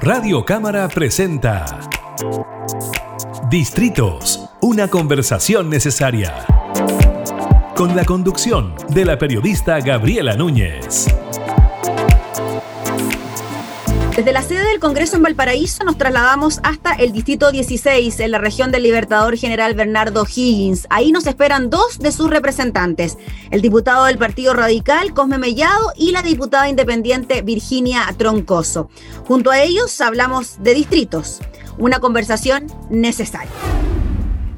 Radio Cámara presenta Distritos, una conversación necesaria. Con la conducción de la periodista Gabriela Núñez. Desde la sede del Congreso en Valparaíso nos trasladamos hasta el Distrito 16, en la región del Libertador General Bernardo Higgins. Ahí nos esperan dos de sus representantes, el diputado del Partido Radical, Cosme Mellado, y la diputada independiente Virginia Troncoso. Junto a ellos hablamos de distritos, una conversación necesaria.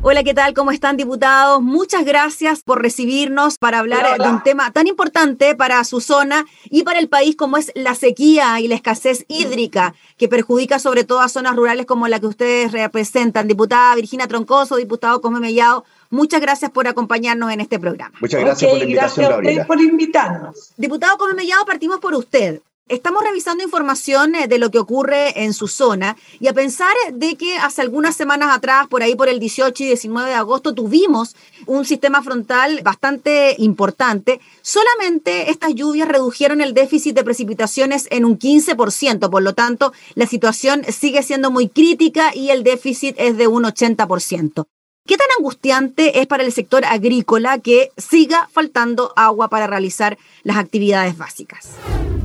Hola, ¿qué tal? ¿Cómo están, diputados? Muchas gracias por recibirnos para hablar de un tema tan importante para su zona y para el país como es la sequía y la escasez hídrica, que perjudica sobre todo a zonas rurales como la que ustedes representan. Diputada Virginia Troncoso, diputado Cosme Mellado, muchas gracias por acompañarnos en este programa. Muchas gracias por la invitación, gracias a por invitarnos. Diputado Cosme Mellado, partimos por usted. Estamos revisando información eh, de lo que ocurre en su zona y a pensar de que hace algunas semanas atrás, por ahí por el 18 y 19 de agosto, tuvimos un sistema frontal bastante importante. Solamente estas lluvias redujeron el déficit de precipitaciones en un 15%, por lo tanto, la situación sigue siendo muy crítica y el déficit es de un 80%. ¿Qué tan angustiante es para el sector agrícola que siga faltando agua para realizar las actividades básicas?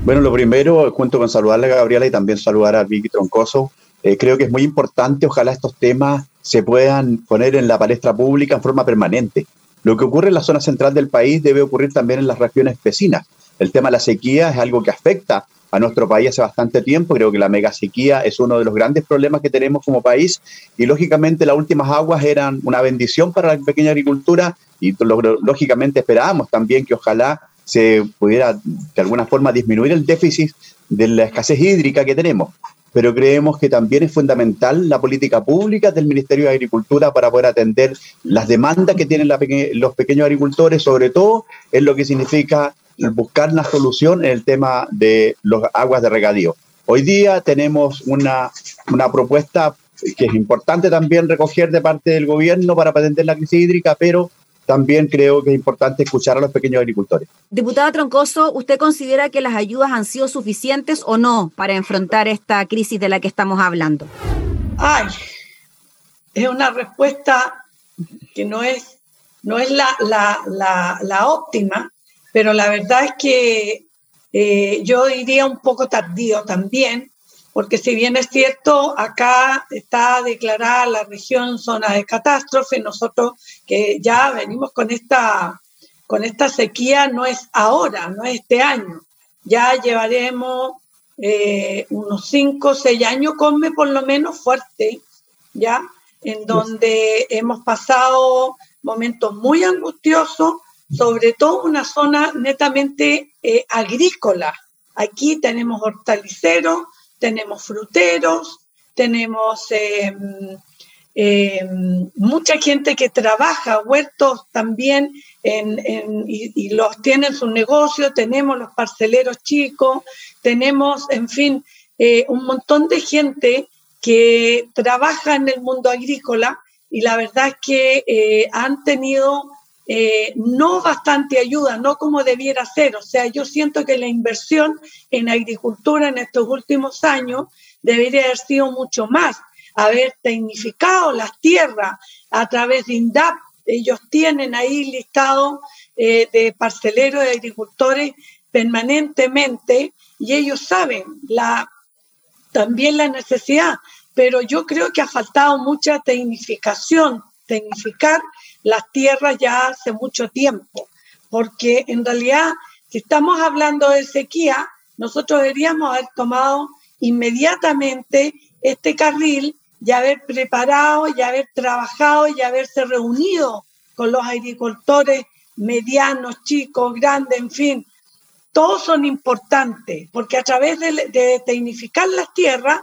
Bueno, lo primero, junto con saludarle a Gabriela y también saludar a Vicky Troncoso, eh, creo que es muy importante, ojalá estos temas se puedan poner en la palestra pública en forma permanente. Lo que ocurre en la zona central del país debe ocurrir también en las regiones vecinas. El tema de la sequía es algo que afecta a nuestro país hace bastante tiempo. Creo que la mega sequía es uno de los grandes problemas que tenemos como país y lógicamente las últimas aguas eran una bendición para la pequeña agricultura y lógicamente esperábamos también que ojalá se pudiera de alguna forma disminuir el déficit de la escasez hídrica que tenemos. Pero creemos que también es fundamental la política pública del Ministerio de Agricultura para poder atender las demandas que tienen los pequeños agricultores, sobre todo en lo que significa buscar una solución en el tema de las aguas de regadío. Hoy día tenemos una, una propuesta que es importante también recoger de parte del gobierno para atender la crisis hídrica, pero también creo que es importante escuchar a los pequeños agricultores. Diputada Troncoso, ¿usted considera que las ayudas han sido suficientes o no para enfrentar esta crisis de la que estamos hablando? Ay, es una respuesta que no es, no es la, la, óptima, pero la verdad es que eh, yo diría un poco tardío también, porque si bien es cierto, acá está declarada la región zona de catástrofe, nosotros que ya venimos con esta, con esta sequía no es ahora, no es este año, ya llevaremos eh, unos 5 o 6 años, come por lo menos fuerte, ¿ya? En donde hemos pasado momentos muy angustiosos, sobre todo una zona netamente eh, agrícola. Aquí tenemos hortaliceros, tenemos fruteros, tenemos em, em, mucha gente que trabaja, huertos también, y, los tienen su negocio, tenemos los parceleros chicos, tenemos, en fin, eh, un montón de gente que trabaja en el mundo agrícola y la verdad es que eh, han tenido eh, no bastante ayuda, no como debiera ser. O sea, yo siento que la inversión en agricultura en estos últimos años debería haber sido mucho más, haber tecnificado las tierras a través de INDAP. Ellos tienen ahí listado eh, de parceleros de agricultores permanentemente y ellos saben la, también la necesidad, pero yo creo que ha faltado mucha tecnificación, tecnificar las tierras ya hace mucho tiempo, porque en realidad, si estamos hablando de sequía, nosotros deberíamos haber tomado inmediatamente este carril y haber preparado y haber trabajado y haberse reunido con los agricultores medianos, chicos, grandes, en fin. Todos son importantes porque a través de, tecnificar las tierras,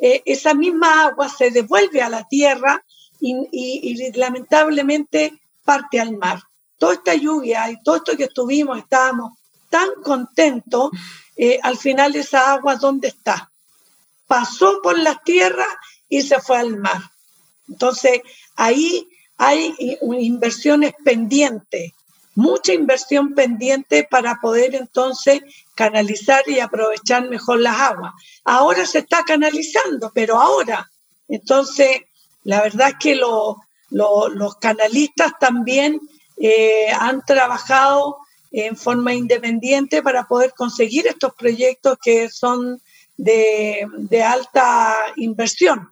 eh, esa misma agua se devuelve a la tierra y, lamentablemente parte al mar. Toda esta lluvia y todo esto que estuvimos, estábamos tan contentos, eh, al final esa agua, ¿dónde está? Pasó por las tierras y se fue al mar. Entonces, ahí hay inversiones pendientes, mucha inversión pendiente para poder entonces canalizar y aprovechar mejor las aguas. Ahora se está canalizando, pero ahora. Entonces, la verdad es que los canalistas también eh, han trabajado en forma independiente para poder conseguir estos proyectos que son de, alta inversión.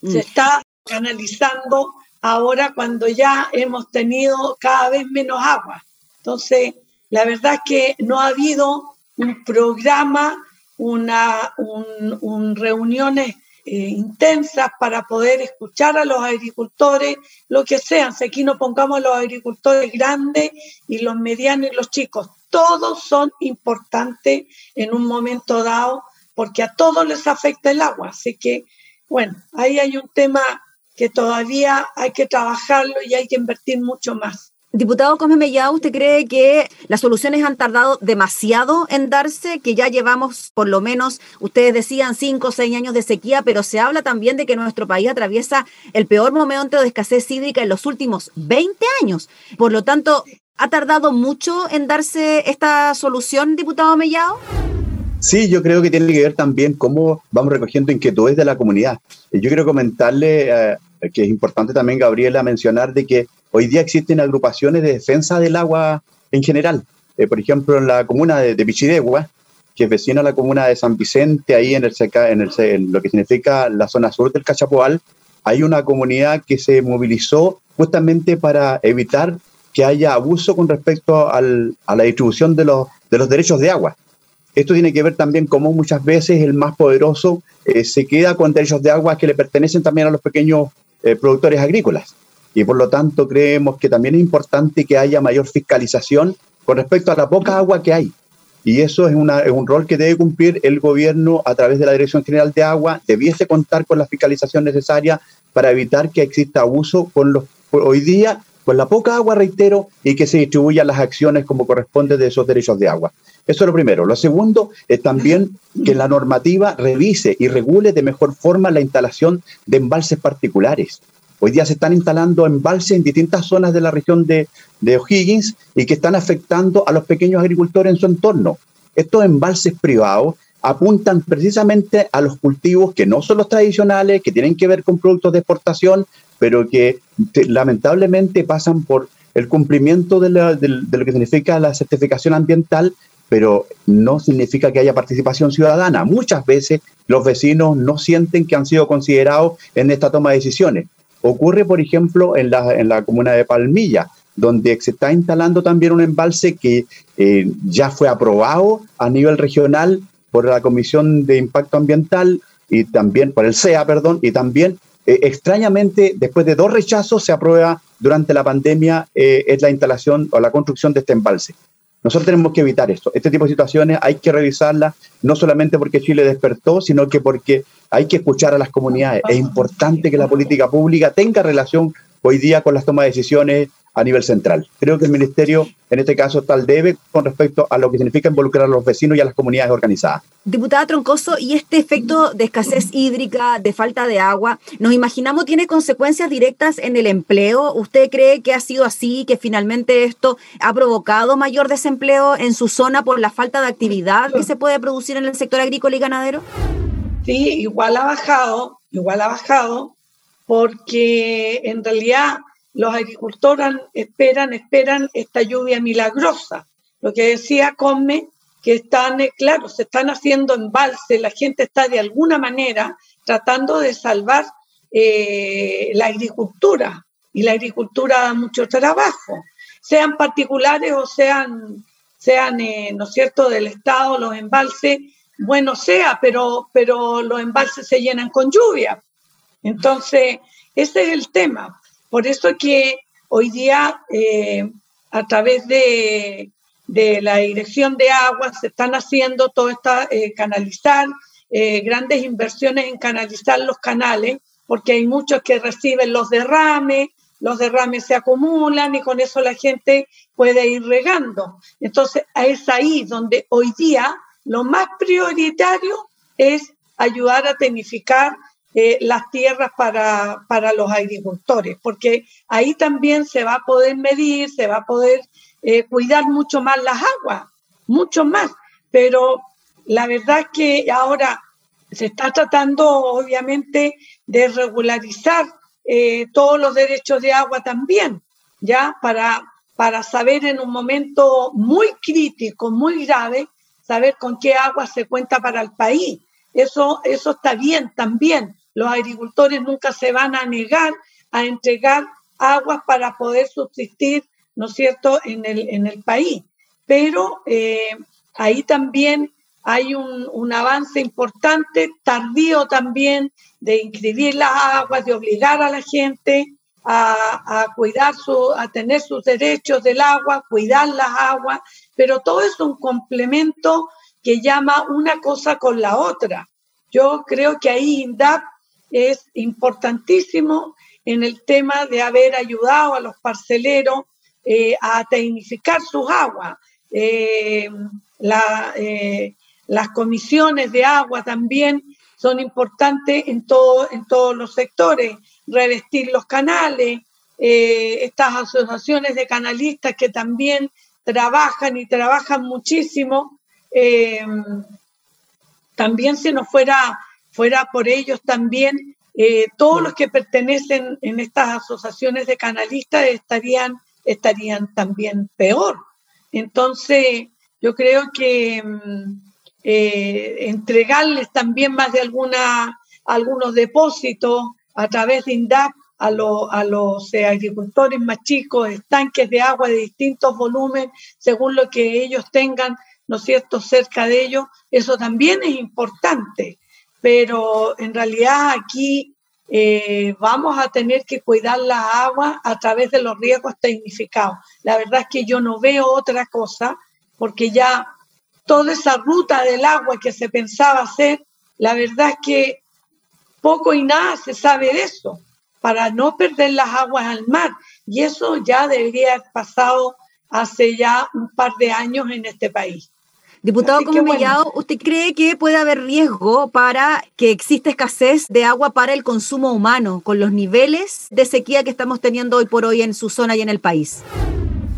Se mm. está canalizando ahora cuando ya hemos tenido cada vez menos agua. Entonces, la verdad es que no ha habido un programa, una un, reuniones eh, intensas para poder escuchar a los agricultores, lo que sean. Si aquí no pongamos los agricultores grandes y los medianos y los chicos, todos son importantes en un momento dado porque a todos les afecta el agua. Así que, bueno, ahí hay un tema que todavía hay que trabajarlo y hay que invertir mucho más. Diputado Cosme Mellá, ¿usted cree que las soluciones han tardado demasiado en darse? Que ya llevamos por lo menos, ustedes decían, cinco o seis años de sequía, pero se habla también de que nuestro país atraviesa el peor momento de escasez hídrica en los últimos 20 años. Por lo tanto, ¿ha tardado mucho en darse esta solución, diputado Mellado? Sí, yo creo que tiene que ver también cómo vamos recogiendo inquietudes de la comunidad. Yo quiero comentarle eh, que es importante también, Gabriela, mencionar de que hoy día existen agrupaciones de defensa del agua en general. Eh, por ejemplo, en la comuna de, de, Pichidegua, que es vecina a la comuna de San Vicente, ahí en, el, en, el, en lo que significa la zona sur del Cachapoal, hay una comunidad que se movilizó justamente para evitar que haya abuso con respecto al, a la distribución de los, de los derechos de agua. Esto tiene que ver también cómo muchas veces el más poderoso eh, se queda con derechos de agua que le pertenecen también a los pequeños eh, productores agrícolas. Y por lo tanto creemos que también es importante que haya mayor fiscalización con respecto a la poca agua que hay. Y eso es, es un rol que debe cumplir el gobierno a través de la Dirección General de Agua. Debiese contar con la fiscalización necesaria para evitar que exista abuso con los, hoy día con la poca agua, reitero, y que se distribuyan las acciones como corresponde de esos derechos de agua. Eso es lo primero. Lo segundo es también que la normativa revise y regule de mejor forma la instalación de embalses particulares. Hoy día se están instalando embalses en distintas zonas de la región de, de O'Higgins y que están afectando a los pequeños agricultores en su entorno. Estos embalses privados apuntan precisamente a los cultivos que no son los tradicionales, que tienen que ver con productos de exportación, pero que lamentablemente pasan por el cumplimiento de, de, lo que significa la certificación ambiental, pero no significa que haya participación ciudadana. Muchas veces los vecinos no sienten que han sido considerados en esta toma de decisiones. Ocurre, por ejemplo, en la, en la comuna de Palmilla, donde se está instalando también un embalse que eh, ya fue aprobado a nivel regional por la Comisión de Impacto Ambiental y también por el CEA, perdón, y también eh, extrañamente, después de dos rechazos, se aprueba durante la pandemia eh, es la instalación o la construcción de este embalse. Nosotros tenemos que evitar esto. Este tipo de situaciones hay que revisarlas, no solamente porque Chile despertó, sino que porque hay que escuchar a las comunidades. Es importante que la política pública tenga relación hoy día con las tomas de decisiones a nivel central. Creo que el Ministerio, en este caso, tal debe con respecto a lo que significa involucrar a los vecinos y a las comunidades organizadas. Diputada Troncoso, ¿y este efecto de escasez hídrica, de falta de agua, nos imaginamos tiene consecuencias directas en el empleo? ¿Usted cree que ha sido así, que finalmente esto ha provocado mayor desempleo en su zona por la falta de actividad que se puede producir en el sector agrícola y ganadero? Sí, igual ha bajado, igual ha bajado, porque en realidad los agricultores esperan, esperan esta lluvia milagrosa. Lo que decía Come, que están, eh, claro, se están haciendo embalses, la gente está de alguna manera tratando de salvar eh, la agricultura y la agricultura da mucho trabajo, sean particulares o sean, sean eh, ¿no es cierto?, del Estado, los embalses, bueno sea, pero, pero los embalses se llenan con lluvia. Entonces, ese es el tema. Por eso que hoy día, eh, a través de, la dirección de aguas, se están haciendo todo esta, eh, canalizar, eh, grandes inversiones en canalizar los canales, porque hay muchos que reciben los derrames, los derrames se acumulan y con eso la gente puede ir regando. Entonces, es ahí donde hoy día lo más prioritario es ayudar a tecnificar eh, las tierras para, para, los agricultores, porque ahí también se va a poder medir, se va a poder eh, cuidar mucho más las aguas, mucho más, pero la verdad es que ahora se está tratando obviamente de regularizar eh, todos los derechos de agua también, ya para, para saber en un momento muy crítico, muy grave, saber con qué agua se cuenta para el país. Eso, eso está bien también. Los agricultores nunca se van a negar a entregar aguas para poder subsistir, ¿no es cierto?, en el, en el país. Pero eh, ahí también hay un, un, avance importante, tardío también, de inscribir las aguas, de obligar a la gente a, a, cuidar su, a tener sus derechos del agua, cuidar las aguas, pero todo es un complemento que llama una cosa con la otra. Yo creo que ahí INDAP es importantísimo en el tema de haber ayudado a los parceleros eh, a tecnificar sus aguas. Eh, eh, las comisiones de agua también son importantes en, todo, en todos los sectores, revestir los canales, estas asociaciones de canalistas que también trabajan y trabajan muchísimo, también si no fuera, fuera por ellos también eh, todos los que pertenecen en estas asociaciones de canalistas estarían, estarían también peor. Entonces, yo creo que mm, eh, entregarles también más de alguna, algunos depósitos a través de INDAP a, a los eh, agricultores más chicos, estanques de agua de distintos volúmenes, según lo que ellos tengan, ¿no es cierto?, cerca de ellos, eso también es importante pero en realidad aquí eh, vamos a tener que cuidar la agua a través de los riesgos tecnificados. La verdad es que yo no veo otra cosa porque ya toda esa ruta del agua que se pensaba hacer, la verdad es que poco y nada se sabe de eso, para no perder las aguas al mar. Y eso ya debería haber pasado hace ya un par de años en este país. Diputado como Mellado, ¿usted cree que puede haber riesgo para que exista escasez de agua para el consumo humano con los niveles de sequía que estamos teniendo hoy por hoy en su zona y en el país?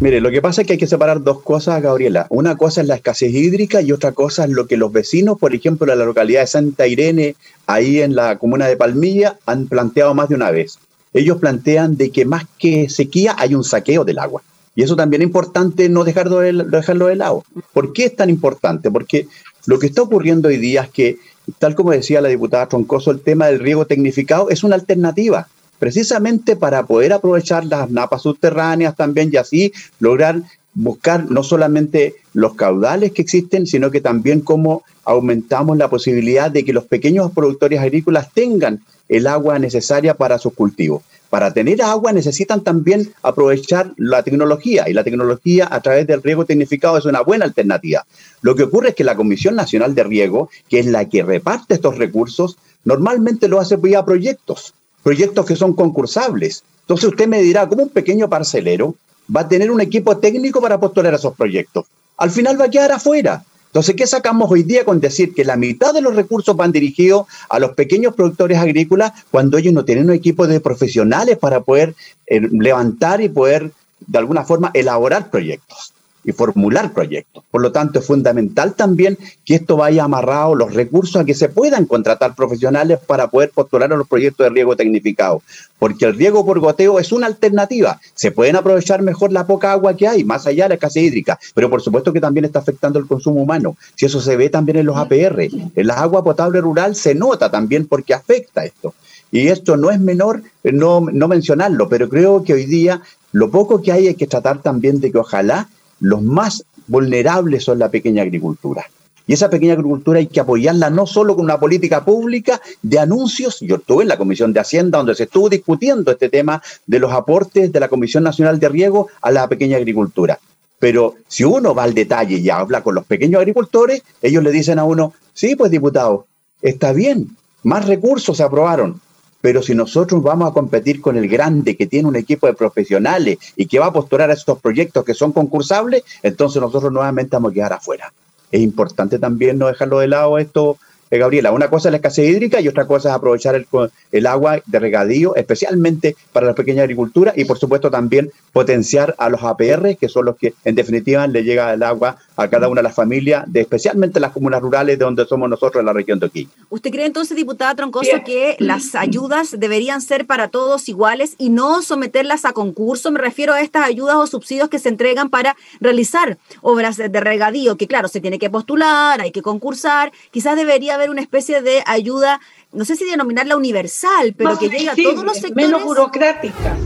Mire, lo que pasa es que hay que separar dos cosas, Gabriela. Una cosa es la escasez hídrica y otra cosa es lo que los vecinos, por ejemplo, en la localidad de Santa Irene, ahí en la comuna de Palmilla, han planteado más de una vez. Ellos plantean de que más que sequía hay un saqueo del agua. Y eso también es importante no dejarlo de, dejarlo de lado. ¿Por qué es tan importante? Porque lo que está ocurriendo hoy día es que, tal como decía la diputada Troncoso, el tema del riego tecnificado es una alternativa, precisamente para poder aprovechar las napas subterráneas también y así lograr buscar no solamente los caudales que existen, sino que también cómo aumentamos la posibilidad de que los pequeños productores agrícolas tengan el agua necesaria para sus cultivos para tener agua necesitan también aprovechar la tecnología y la tecnología a través del riego tecnificado es una buena alternativa. Lo que ocurre es que la Comisión Nacional de Riego, que es la que reparte estos recursos, normalmente lo hace vía proyectos, proyectos que son concursables. Entonces usted me dirá, ¿cómo un pequeño parcelero va a tener un equipo técnico para postular esos proyectos? Al final va a quedar afuera. Entonces, ¿qué sacamos hoy día con decir que la mitad de los recursos van dirigidos a los pequeños productores agrícolas cuando ellos no tienen un equipo de profesionales para poder eh, levantar y poder, de alguna forma, elaborar proyectos? Y formular proyectos. Por lo tanto, es fundamental también que esto vaya amarrado, los recursos a que se puedan contratar profesionales para poder postular a los proyectos de riego tecnificado, porque el riego por goteo es una alternativa. Se pueden aprovechar mejor la poca agua que hay, más allá de la escasez hídrica, pero por supuesto que también está afectando el consumo humano. Si eso se ve también en los APR, en la agua potable rural se nota también porque afecta esto. Y esto no es menor no, no mencionarlo, pero creo que hoy día lo poco que hay hay que tratar también de que ojalá los más vulnerables son la pequeña agricultura. Y esa pequeña agricultura hay que apoyarla no solo con una política pública de anuncios. Yo estuve en la Comisión de Hacienda donde se estuvo discutiendo este tema de los aportes de la Comisión Nacional de Riego a la pequeña agricultura. Pero si uno va al detalle y habla con los pequeños agricultores, ellos le dicen a uno, sí, pues diputado, está bien, más recursos se aprobaron, pero si nosotros vamos a competir con el grande que tiene un equipo de profesionales y que va a postular a estos proyectos que son concursables, entonces nosotros nuevamente vamos a quedar afuera. Es importante también no dejarlo de lado esto, eh, Gabriela. Una cosa es la escasez hídrica y otra cosa es aprovechar el, el agua de regadío, especialmente para la pequeña agricultura y por supuesto también potenciar a los APR, que son los que en definitiva le llega el agua a cada una de las familias, de, especialmente las comunas rurales de donde somos nosotros en la región de Oquillo. ¿Usted cree entonces, diputada Troncoso, que las ayudas deberían ser para todos iguales y no someterlas a concurso? Me refiero a estas ayudas o subsidios que se entregan para realizar obras de regadío, que claro, se tiene que postular, hay que concursar, quizás debería haber una especie de ayuda, no sé si denominarla universal, pero que llegue a todos los sectores. Menos burocrática.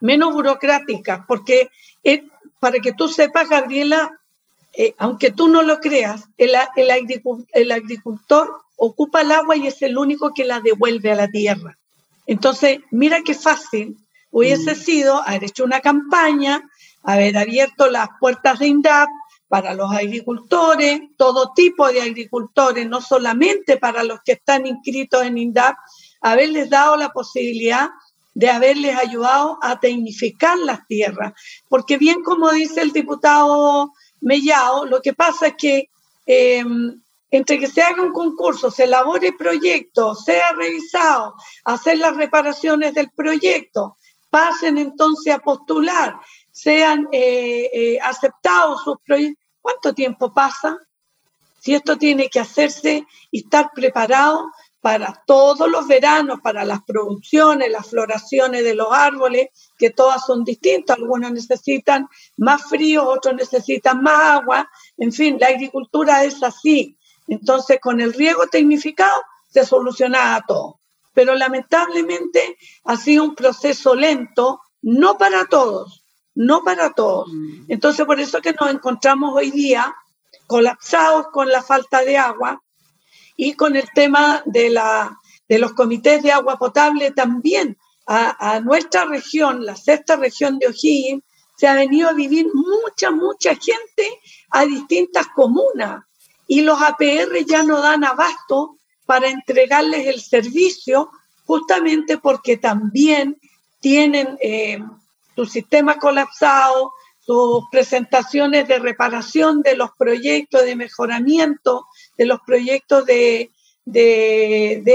Menos burocrática, porque eh, para que tú sepas, Gabriela, eh, aunque tú no lo creas, el, el, agricultor ocupa el agua y es el único que la devuelve a la tierra. Entonces, mira qué fácil hubiese mm. sido haber hecho una campaña, haber abierto las puertas de INDAP para los agricultores, todo tipo de agricultores, no solamente para los que están inscritos en INDAP, haberles dado la posibilidad de haberles ayudado a tecnificar las tierras. Porque bien como dice el diputado Mellao, lo que pasa es que em, entre que se haga un concurso, se elabore el proyecto, sea revisado, hacer las reparaciones del proyecto, pasen entonces a postular, sean eh, eh, aceptados sus proyectos. ¿Cuánto tiempo pasa? Si esto tiene que hacerse y estar preparado para todos los veranos, para las producciones, las floraciones de los árboles, que todas son distintas. Algunos necesitan más frío, otros necesitan más agua. En fin, la agricultura es así. Entonces, con el riego tecnificado se solucionaba todo. Pero lamentablemente ha sido un proceso lento, no para todos, no para todos. Mm. Entonces, por eso que nos encontramos hoy día colapsados con la falta de agua, y con el tema de, la, de los comités de agua potable también. A, nuestra región, la sexta región de O'Higgins, se ha venido a vivir mucha, mucha gente a distintas comunas y los APR ya no dan abasto para entregarles el servicio justamente porque también tienen eh, su sistema colapsado, sus presentaciones de reparación de los proyectos de mejoramiento de los proyectos de,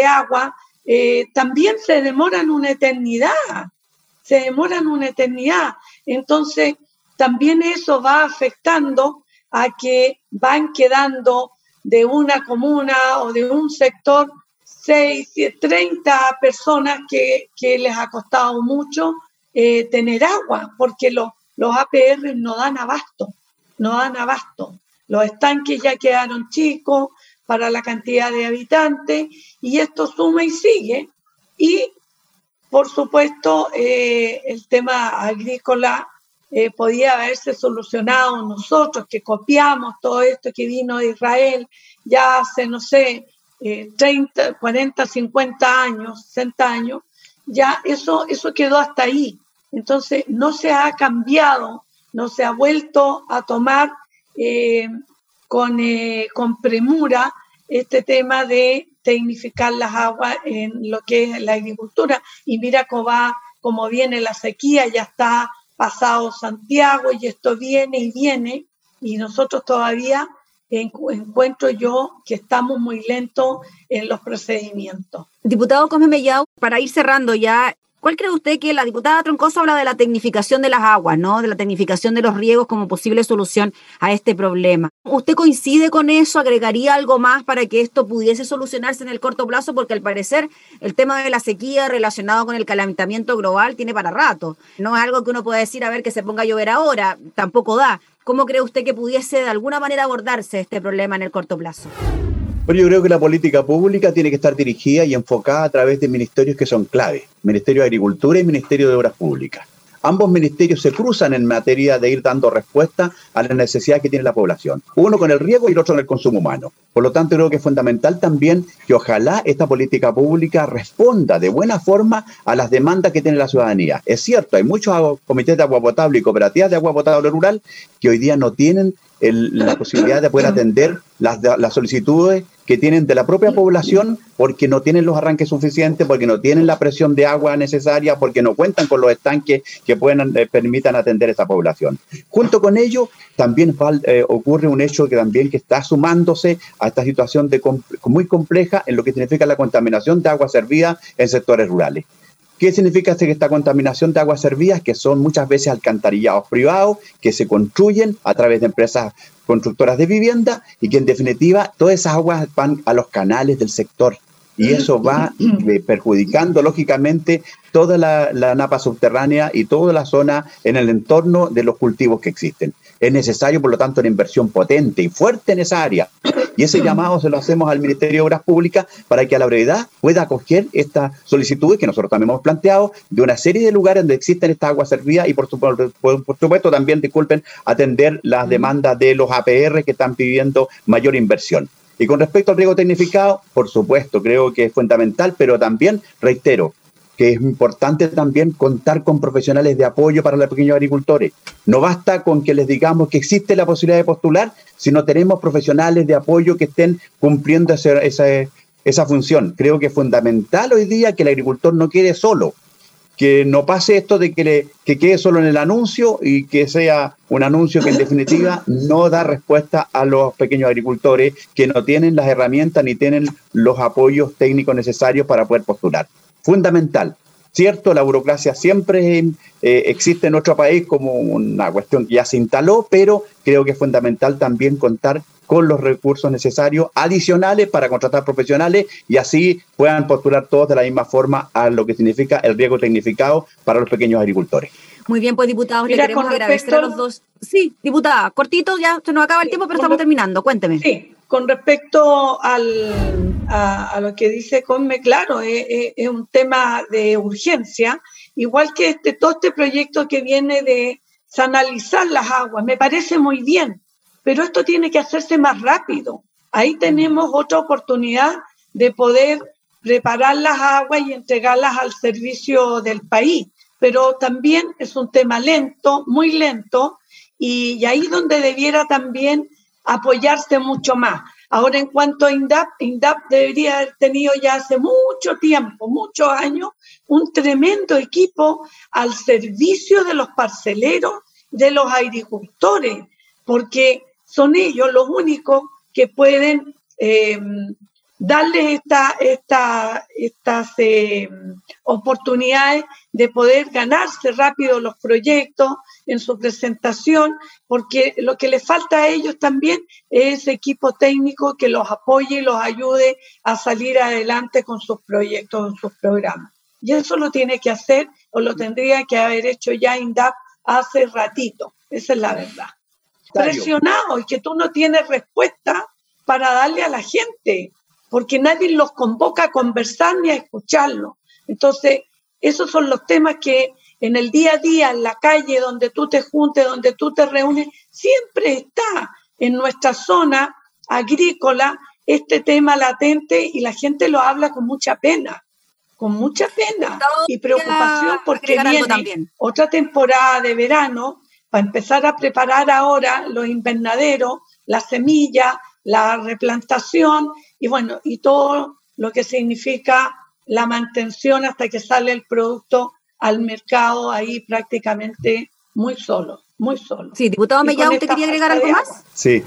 agua, eh, también se demoran una eternidad, se demoran una eternidad. Entonces, también eso va afectando a que van quedando de una comuna o de un sector 6, 30 personas que, les ha costado mucho eh, tener agua, porque los, los APR no dan abasto, no dan abasto. Los estanques ya quedaron chicos para la cantidad de habitantes y esto suma y sigue. Y, por supuesto, eh, el tema agrícola eh, podía haberse solucionado nosotros, que copiamos todo esto que vino de Israel ya hace, no sé, 30, 40, 50 años, 60 años, ya eso, eso quedó hasta ahí. Entonces, no se ha cambiado, no se ha vuelto a tomar eh, con, eh, con premura este tema de tecnificar las aguas en lo que es la agricultura. Y mira cómo va, cómo viene la sequía, ya está pasado Santiago y esto viene y viene y nosotros todavía encuentro yo que estamos muy lentos en los procedimientos. Diputado Cosme Mellao, para ir cerrando ya ¿Cuál cree usted que la diputada Troncoso habla de la tecnificación de las aguas, ¿no? De la tecnificación de los riegos como posible solución a este problema. ¿Usted coincide con eso? ¿Agregaría algo más para que esto pudiese solucionarse en el corto plazo? Porque al parecer el tema de la sequía relacionado con el calentamiento global tiene para rato. No es algo que uno pueda decir, a ver, que se ponga a llover ahora, tampoco da. ¿Cómo cree usted que pudiese de alguna manera abordarse este problema en el corto plazo? Bueno, yo creo que la política pública tiene que estar dirigida y enfocada a través de ministerios que son clave, Ministerio de Agricultura y Ministerio de Obras Públicas. Ambos ministerios se cruzan en materia de ir dando respuesta a las necesidades que tiene la población. Uno con el riego y el otro con el consumo humano. Por lo tanto, creo que es fundamental también que ojalá esta política pública responda de buena forma a las demandas que tiene la ciudadanía. Es cierto, hay muchos comités de agua potable y cooperativas de agua potable rural que hoy día no tienen la posibilidad de poder atender las, las solicitudes que tienen de la propia población porque no tienen los arranques suficientes, porque no tienen la presión de agua necesaria, porque no cuentan con los estanques que puedan, eh, permitan atender a esa población. Junto con ello, también eh, ocurre un hecho que también que está sumándose a esta situación de, muy compleja en lo que significa la contaminación de agua servida en sectores rurales. ¿Qué significa esta contaminación de aguas servidas? Que son muchas veces alcantarillados privados que se construyen a través de empresas constructoras de vivienda y que en definitiva todas esas aguas van a los canales del sector y eso va perjudicando lógicamente toda la, napa subterránea y toda la zona en el entorno de los cultivos que existen. Es necesario, por lo tanto, una inversión potente y fuerte en esa área. Y ese llamado se lo hacemos al Ministerio de Obras Públicas para que a la brevedad pueda acoger estas solicitudes que nosotros también hemos planteado de una serie de lugares donde existen estas aguas servidas y, por, por supuesto, también, disculpen, atender las demandas de los APR que están pidiendo mayor inversión. Y con respecto al riego tecnificado, por supuesto, creo que es fundamental, pero también reitero que es importante también contar con profesionales de apoyo para los pequeños agricultores. No basta con que les digamos que existe la posibilidad de postular, sino tenemos profesionales de apoyo que estén cumpliendo esa, esa función. Creo que es fundamental hoy día que el agricultor no quede solo que no pase esto de que, le, que quede solo en el anuncio y que sea un anuncio que en definitiva no da respuesta a los pequeños agricultores que no tienen las herramientas ni tienen los apoyos técnicos necesarios para poder postular. Fundamental. Cierto, la burocracia siempre eh, existe en nuestro país como una cuestión que ya se instaló, pero creo que es fundamental también contar con los recursos necesarios adicionales para contratar profesionales y así puedan postular todos de la misma forma a lo que significa el riego tecnificado para los pequeños agricultores. Muy bien, pues diputados, le queremos agradecer a los dos. Sí, diputada, cortito, ya se nos acaba el tiempo, pero estamos terminando. Cuénteme. Sí, con respecto al, a, lo que dice Conme, claro, es, es, un tema de urgencia, igual que este, todo este proyecto que viene de sanalizar las aguas, me parece muy bien, pero esto tiene que hacerse más rápido. Ahí tenemos otra oportunidad de poder preparar las aguas y entregarlas al servicio del país. Pero también es un tema lento, muy lento, y, y ahí donde debiera también apoyarse mucho más. Ahora, en cuanto a INDAP, INDAP debería haber tenido ya hace mucho tiempo, muchos años, un tremendo equipo al servicio de los parceleros, de los agricultores, porque son ellos los únicos que pueden eh, darles esta, estas eh, oportunidades de poder ganarse rápido los proyectos en su presentación, porque lo que les falta a ellos también es equipo técnico que los apoye y los ayude a salir adelante con sus proyectos, con sus programas. Y eso lo tiene que hacer o lo tendría que haber hecho ya INDAP hace ratito. Esa es la verdad presionado y que tú no tienes respuesta para darle a la gente, porque nadie los convoca a conversar ni a escucharlo. Entonces, esos son los temas que en el día a día, en la calle, donde tú te juntes, donde tú te reúnes, siempre está en nuestra zona agrícola este tema latente y la gente lo habla con mucha pena, con mucha pena y preocupación porque viene otra temporada de verano para empezar a preparar ahora los invernaderos, la semilla, la replantación y bueno, y todo lo que significa la mantención hasta que sale el producto al mercado ahí prácticamente muy solo, muy solo. Sí, diputado Mellado, ¿usted quería agregar algo más? Sí.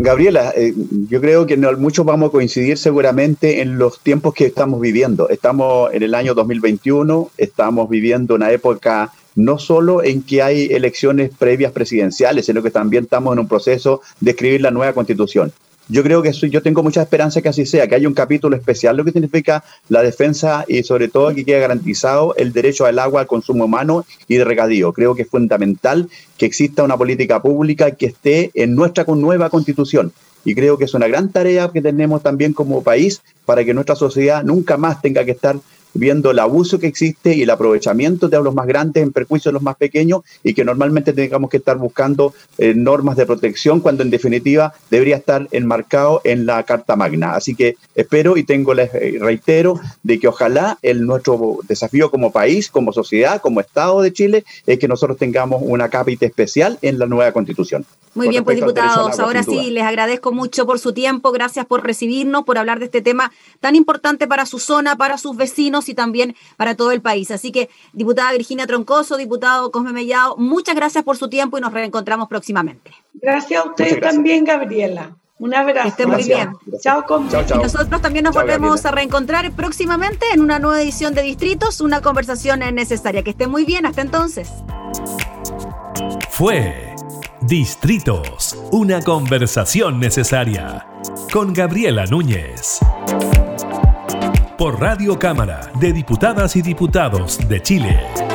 Gabriela, eh, yo creo que muchos vamos a coincidir seguramente en los tiempos que estamos viviendo. Estamos en el año 2021, estamos viviendo una época no solo en que hay elecciones previas presidenciales, sino que también estamos en un proceso de escribir la nueva constitución. Yo creo que yo tengo mucha esperanza que así sea, que haya un capítulo especial, lo que significa la defensa y sobre todo que quede garantizado el derecho al agua, al consumo humano y de regadío. Creo que es fundamental que exista una política pública que esté en nuestra nueva constitución. Y creo que es una gran tarea que tenemos también como país para que nuestra sociedad nunca más tenga que estar viendo el abuso que existe y el aprovechamiento de los más grandes en perjuicio de los más pequeños y que normalmente tengamos que estar buscando eh, normas de protección cuando en definitiva debería estar enmarcado en la Carta Magna. Así que espero y tengo, les eh, reitero, de que ojalá el nuestro desafío como país, como sociedad, como Estado de Chile, es que nosotros tengamos una cápita especial en la nueva Constitución. Muy bien, pues diputados, ahora sí, les agradezco mucho por su tiempo, gracias por recibirnos, por hablar de este tema tan importante para su zona, para sus vecinos y también para todo el país. Así que, diputada Virginia Troncoso, diputado Cosme Mellado, muchas gracias por su tiempo y nos reencontramos próximamente. Gracias a ustedes también, Gabriela. Un abrazo. Que esté muy bien. Chao, Y nosotros también nos volvemos a reencontrar próximamente en una nueva edición de Distritos, una conversación necesaria. Que esté muy bien. Hasta entonces. Fue Distritos, una conversación necesaria. Con Gabriela Núñez. Por Radio Cámara de Diputadas y Diputados de Chile.